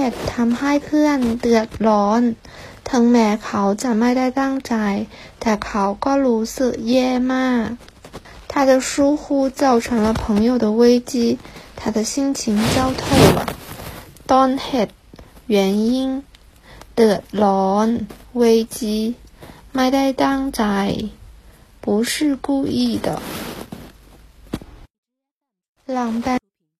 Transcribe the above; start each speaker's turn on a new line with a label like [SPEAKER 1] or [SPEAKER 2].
[SPEAKER 1] เหตุทำให้เพื่อนเดือดร้อน ถึงแม้เขาจะไม่ได้ตั้งใจ แต่เขาก็รู้สึกแย่มาก他的疏忽造成了朋友的危机他的心情糟透了ต้นเหตุ原因เดือดร้อน危机ไม่ได้ตั้งใจ不是故意的浪班